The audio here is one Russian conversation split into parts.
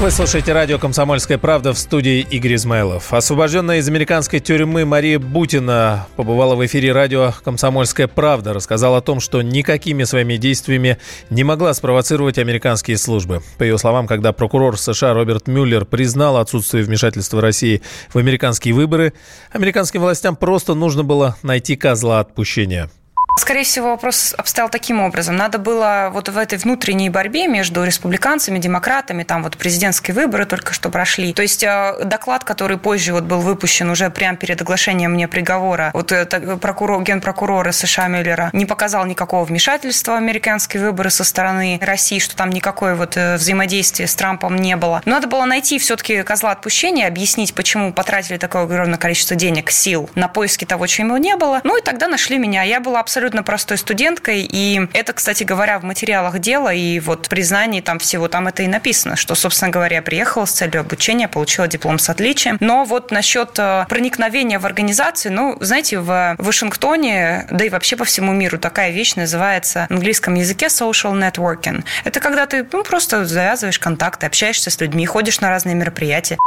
Вы слушаете радио «Комсомольская правда» в студии Игорь Измайлов. Освобожденная из американской тюрьмы Мария Бутина побывала в эфире радио «Комсомольская правда». Рассказала о том, что никакими своими действиями не могла спровоцировать американские службы. По ее словам, когда прокурор США Роберт Мюллер признал отсутствие вмешательства России в американские выборы, американским властям просто нужно было найти козла отпущения – Скорее всего, вопрос обстоял таким образом. Надо было вот в этой внутренней борьбе между республиканцами, демократами, там вот президентские выборы только что прошли. То есть э, доклад, который позже вот был выпущен уже прямо перед оглашением мне приговора, вот это прокурор, генпрокурора США Мюллера не показал никакого вмешательства в американские выборы со стороны России, что там никакое вот э, взаимодействия с Трампом не было. Но надо было найти все-таки козла отпущения, объяснить, почему потратили такое огромное количество денег, сил на поиски того, чего не было. Ну и тогда нашли меня. Я была абсолютно абсолютно простой студенткой, и это, кстати говоря, в материалах дела и вот признании там всего, там это и написано, что, собственно говоря, приехала с целью обучения, получила диплом с отличием. Но вот насчет э, проникновения в организацию, ну, знаете, в Вашингтоне, да и вообще по всему миру такая вещь называется в английском языке social networking. Это когда ты ну, просто завязываешь контакты, общаешься с людьми, ходишь на разные мероприятия.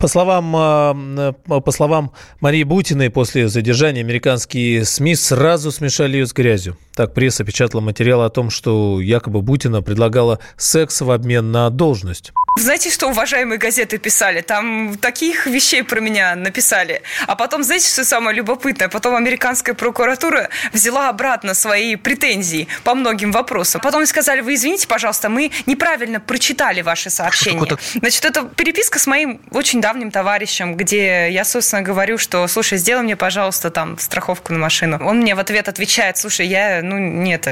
По словам, э, по словам Марии Бутиной, после задержания американские СМИ сразу смешали ее с грязью. Так пресса печатала материал о том, что якобы Бутина предлагала секс в обмен на должность. Знаете, что уважаемые газеты писали? Там таких вещей про меня написали. А потом, знаете, что самое любопытное? Потом американская прокуратура взяла обратно свои претензии по многим вопросам. Потом сказали, вы извините, пожалуйста, мы неправильно прочитали ваши сообщения. Значит, это переписка с моим очень давним товарищем, где я, собственно, говорю, что, слушай, сделай мне, пожалуйста, там страховку на машину. Он мне в ответ отвечает, слушай, я, ну, нет,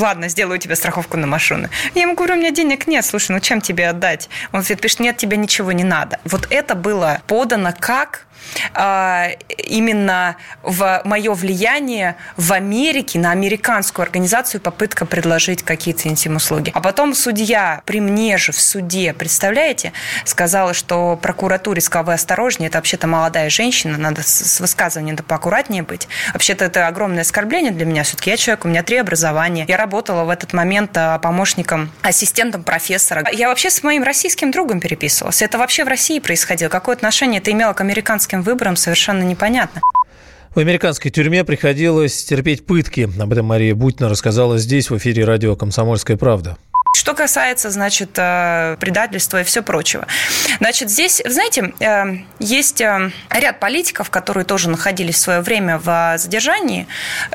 ладно, сделаю тебе страховку на машину. Я ему говорю, у меня денег нет, слушай, ну чем тебе отдать? Он пишет, нет, тебе ничего не надо. Вот это было подано как именно в мое влияние в Америке на американскую организацию попытка предложить какие-то интим-услуги. А потом судья при мне же в суде, представляете, сказала, что прокуратуре сказала, вы осторожнее, это вообще-то молодая женщина, надо с высказыванием надо поаккуратнее быть. Вообще-то это огромное оскорбление для меня. Все-таки я человек, у меня три образования. Я работала в этот момент а, помощником, ассистентом профессора. Я вообще с моим российским другом переписывалась. Это вообще в России происходило. Какое отношение это имело к американским политическим выборам совершенно непонятно. В американской тюрьме приходилось терпеть пытки. Об этом Мария Бутина рассказала здесь, в эфире радио «Комсомольская правда». Что касается, значит, э, предательства и все прочего. Значит, здесь, знаете, э, есть э, ряд политиков, которые тоже находились в свое время в задержании,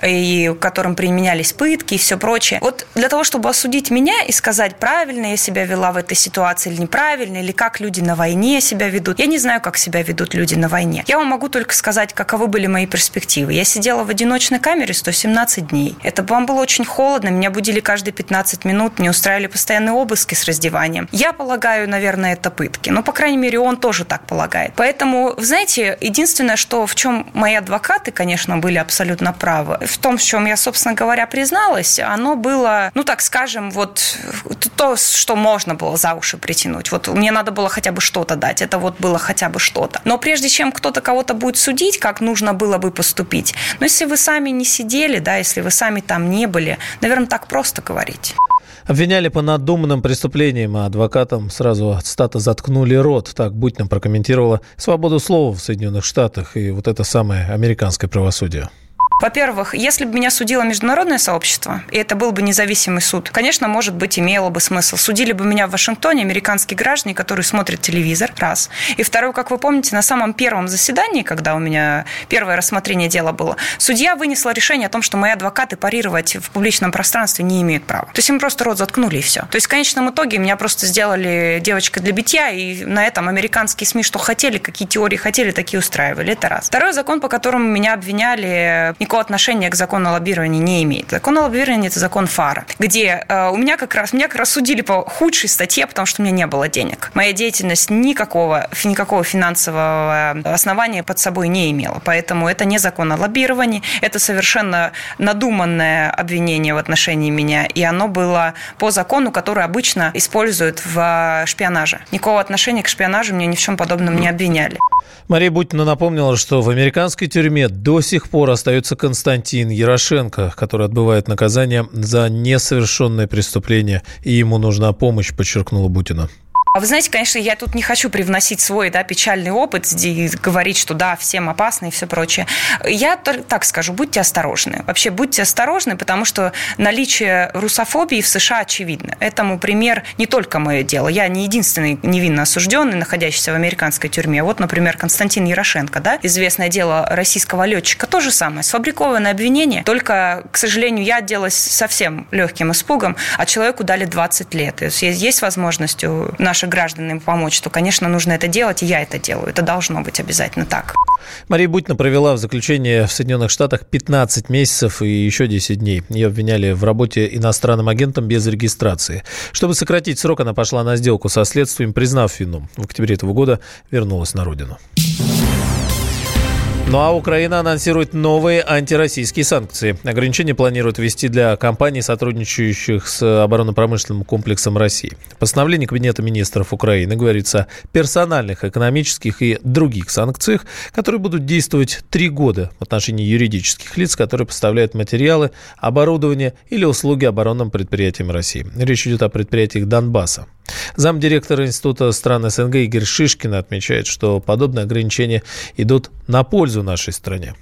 и которым применялись пытки и все прочее. Вот для того, чтобы осудить меня и сказать, правильно я себя вела в этой ситуации или неправильно, или как люди на войне себя ведут, я не знаю, как себя ведут люди на войне. Я вам могу только сказать, каковы были мои перспективы. Я сидела в одиночной камере 117 дней. Это вам было очень холодно, меня будили каждые 15 минут, устраивали устраивали постоянные обыски с раздеванием. Я полагаю, наверное, это пытки. Но, по крайней мере, он тоже так полагает. Поэтому, знаете, единственное, что в чем мои адвокаты, конечно, были абсолютно правы, в том, в чем я, собственно говоря, призналась, оно было, ну, так скажем, вот то, что можно было за уши притянуть. Вот мне надо было хотя бы что-то дать. Это вот было хотя бы что-то. Но прежде чем кто-то кого-то будет судить, как нужно было бы поступить, но если вы сами не сидели, да, если вы сами там не были, наверное, так просто говорить. Обвиняли по надуманным преступлениям, а адвокатам сразу от стата заткнули рот. Так Бутина прокомментировала свободу слова в Соединенных Штатах и вот это самое американское правосудие. Во-первых, если бы меня судило международное сообщество, и это был бы независимый суд, конечно, может быть, имело бы смысл. Судили бы меня в Вашингтоне американские граждане, которые смотрят телевизор, раз. И второе, как вы помните, на самом первом заседании, когда у меня первое рассмотрение дела было, судья вынесла решение о том, что мои адвокаты парировать в публичном пространстве не имеют права. То есть им просто рот заткнули и все. То есть в конечном итоге меня просто сделали девочкой для битья, и на этом американские СМИ что хотели, какие теории хотели, такие устраивали. Это раз. Второй закон, по которому меня обвиняли, никакого отношения к закону о лоббировании не имеет. Закон о лоббировании – это закон ФАРа, где э, у меня как раз, меня как раз судили по худшей статье, потому что у меня не было денег. Моя деятельность никакого, никакого финансового основания под собой не имела. Поэтому это не закон о лоббировании, это совершенно надуманное обвинение в отношении меня, и оно было по закону, который обычно используют в шпионаже. Никакого отношения к шпионажу мне ни в чем подобном не обвиняли. Мария Бутина напомнила, что в американской тюрьме до сих пор остается Константин Ярошенко, который отбывает наказание за несовершенное преступление, и ему нужна помощь, подчеркнула Бутина. А вы знаете, конечно, я тут не хочу привносить свой да, печальный опыт и говорить, что да, всем опасно и все прочее. Я так скажу, будьте осторожны. Вообще будьте осторожны, потому что наличие русофобии в США очевидно. Этому пример не только мое дело. Я не единственный невинно осужденный, находящийся в американской тюрьме. Вот, например, Константин Ярошенко, да, известное дело российского летчика, то же самое, сфабрикованное обвинение, только, к сожалению, я отделалась совсем легким испугом, а человеку дали 20 лет. То есть есть возможность у наших наших граждан им помочь, то, конечно, нужно это делать, и я это делаю. Это должно быть обязательно так. Мария Бутина провела в заключение в Соединенных Штатах 15 месяцев и еще 10 дней. Ее обвиняли в работе иностранным агентом без регистрации. Чтобы сократить срок, она пошла на сделку со следствием, признав вину. В октябре этого года вернулась на родину. Ну а Украина анонсирует новые антироссийские санкции. Ограничения планируют ввести для компаний, сотрудничающих с оборонно-промышленным комплексом России. В постановлении Кабинета министров Украины говорится о персональных, экономических и других санкциях, которые будут действовать три года в отношении юридических лиц, которые поставляют материалы, оборудование или услуги оборонным предприятиям России. Речь идет о предприятиях Донбасса. Замдиректора Института стран СНГ Игорь Шишкин отмечает, что подобные ограничения идут на пользу нашей стране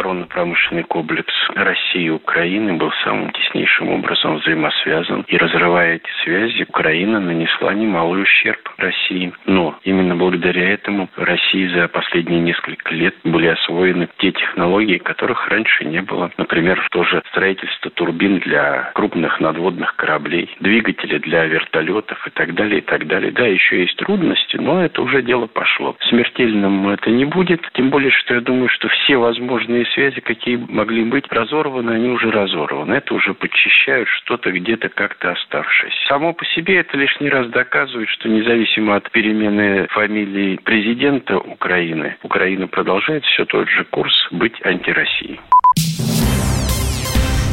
оборонно-промышленный комплекс России и Украины был самым теснейшим образом взаимосвязан. И разрывая эти связи, Украина нанесла немалый ущерб России. Но именно благодаря этому России за последние несколько лет были освоены те технологии, которых раньше не было. Например, тоже строительство турбин для крупных надводных кораблей, двигатели для вертолетов и так далее, и так далее. Да, еще есть трудности, но это уже дело пошло. Смертельным это не будет, тем более, что я думаю, что все возможные связи, какие могли быть разорваны, они уже разорваны. Это уже подчищают что-то где-то как-то оставшееся. Само по себе это лишний раз доказывает, что независимо от перемены фамилии президента Украины, Украина продолжает все тот же курс быть антироссией.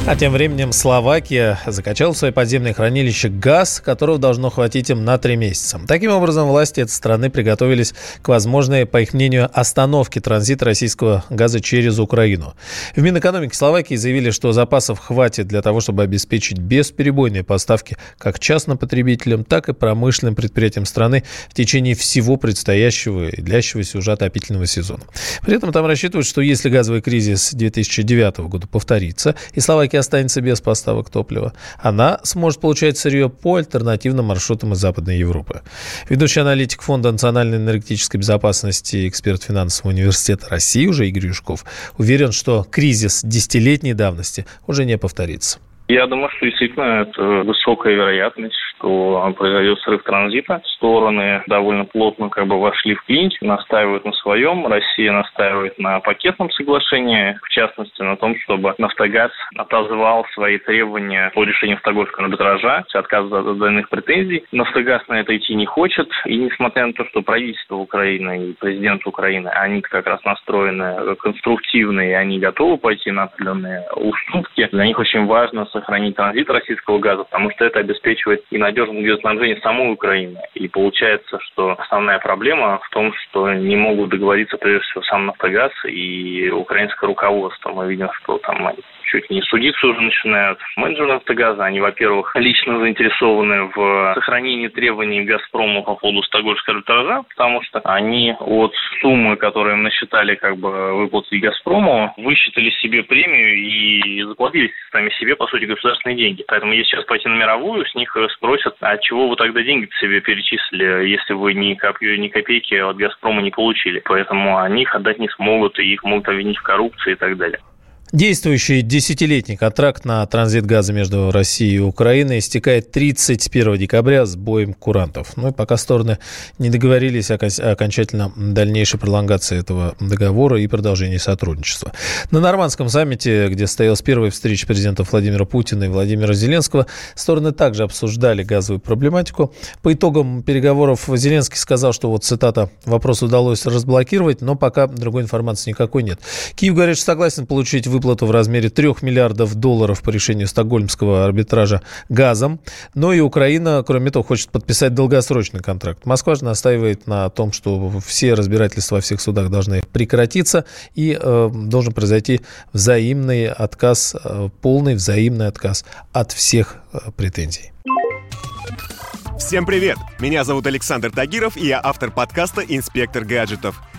А тем временем Словакия закачала в свои подземные хранилища газ, которого должно хватить им на три месяца. Таким образом, власти этой страны приготовились к возможной, по их мнению, остановке транзита российского газа через Украину. В Минэкономике Словакии заявили, что запасов хватит для того, чтобы обеспечить бесперебойные поставки как частным потребителям, так и промышленным предприятиям страны в течение всего предстоящего и длящегося уже отопительного сезона. При этом там рассчитывают, что если газовый кризис 2009 года повторится, и Словакия останется без поставок топлива, она сможет получать сырье по альтернативным маршрутам из Западной Европы. Ведущий аналитик Фонда национальной энергетической безопасности и эксперт финансового университета России уже Игорь Юшков уверен, что кризис десятилетней давности уже не повторится. Я думаю, что действительно это высокая вероятность, что произойдет срыв транзита. Стороны довольно плотно как бы вошли в клинч, настаивают на своем. Россия настаивает на пакетном соглашении, в частности на том, чтобы «Нафтогаз» отозвал свои требования по решению стокгольмского арбитража, отказ от данных претензий. «Нафтогаз» на это идти не хочет, и несмотря на то, что правительство Украины и президент Украины, они как раз настроены конструктивно, и они готовы пойти на определенные уступки, для них очень важно сохранить транзит российского газа, потому что это обеспечивает и надежное газоснабжение самой Украины. И получается, что основная проблема в том, что не могут договориться прежде всего сам «Нафтогаз» и украинское руководство. Мы видим, что там чуть не судиться уже начинают. Менеджеры «Нафтогаза», они, во-первых, лично заинтересованы в сохранении требований «Газпрома» по поводу Стокгольмского арбитража, потому что они от суммы, которые им насчитали как бы выплаты «Газпрому», высчитали себе премию и заплатили сами себе, по сути, государственные деньги. Поэтому если сейчас пойти на мировую, с них спросят, а чего вы тогда деньги себе перечислили, если вы ни, копью, ни копейки от «Газпрома» не получили. Поэтому они их отдать не смогут, и их могут обвинить в коррупции и так далее. Действующий десятилетний контракт на транзит газа между Россией и Украиной истекает 31 декабря с боем курантов. Ну и пока стороны не договорились о окончательно дальнейшей пролонгации этого договора и продолжении сотрудничества. На нормандском саммите, где состоялась первая встреча президентов Владимира Путина и Владимира Зеленского, стороны также обсуждали газовую проблематику. По итогам переговоров Зеленский сказал, что вот цитата «вопрос удалось разблокировать, но пока другой информации никакой нет». Киев говорит, что согласен получить выплату в размере 3 миллиардов долларов по решению стокгольмского арбитража газом. Но и Украина, кроме того, хочет подписать долгосрочный контракт. Москва же настаивает на том, что все разбирательства во всех судах должны прекратиться и э, должен произойти взаимный отказ, э, полный взаимный отказ от всех э, претензий. Всем привет! Меня зовут Александр Тагиров, и я автор подкаста «Инспектор гаджетов».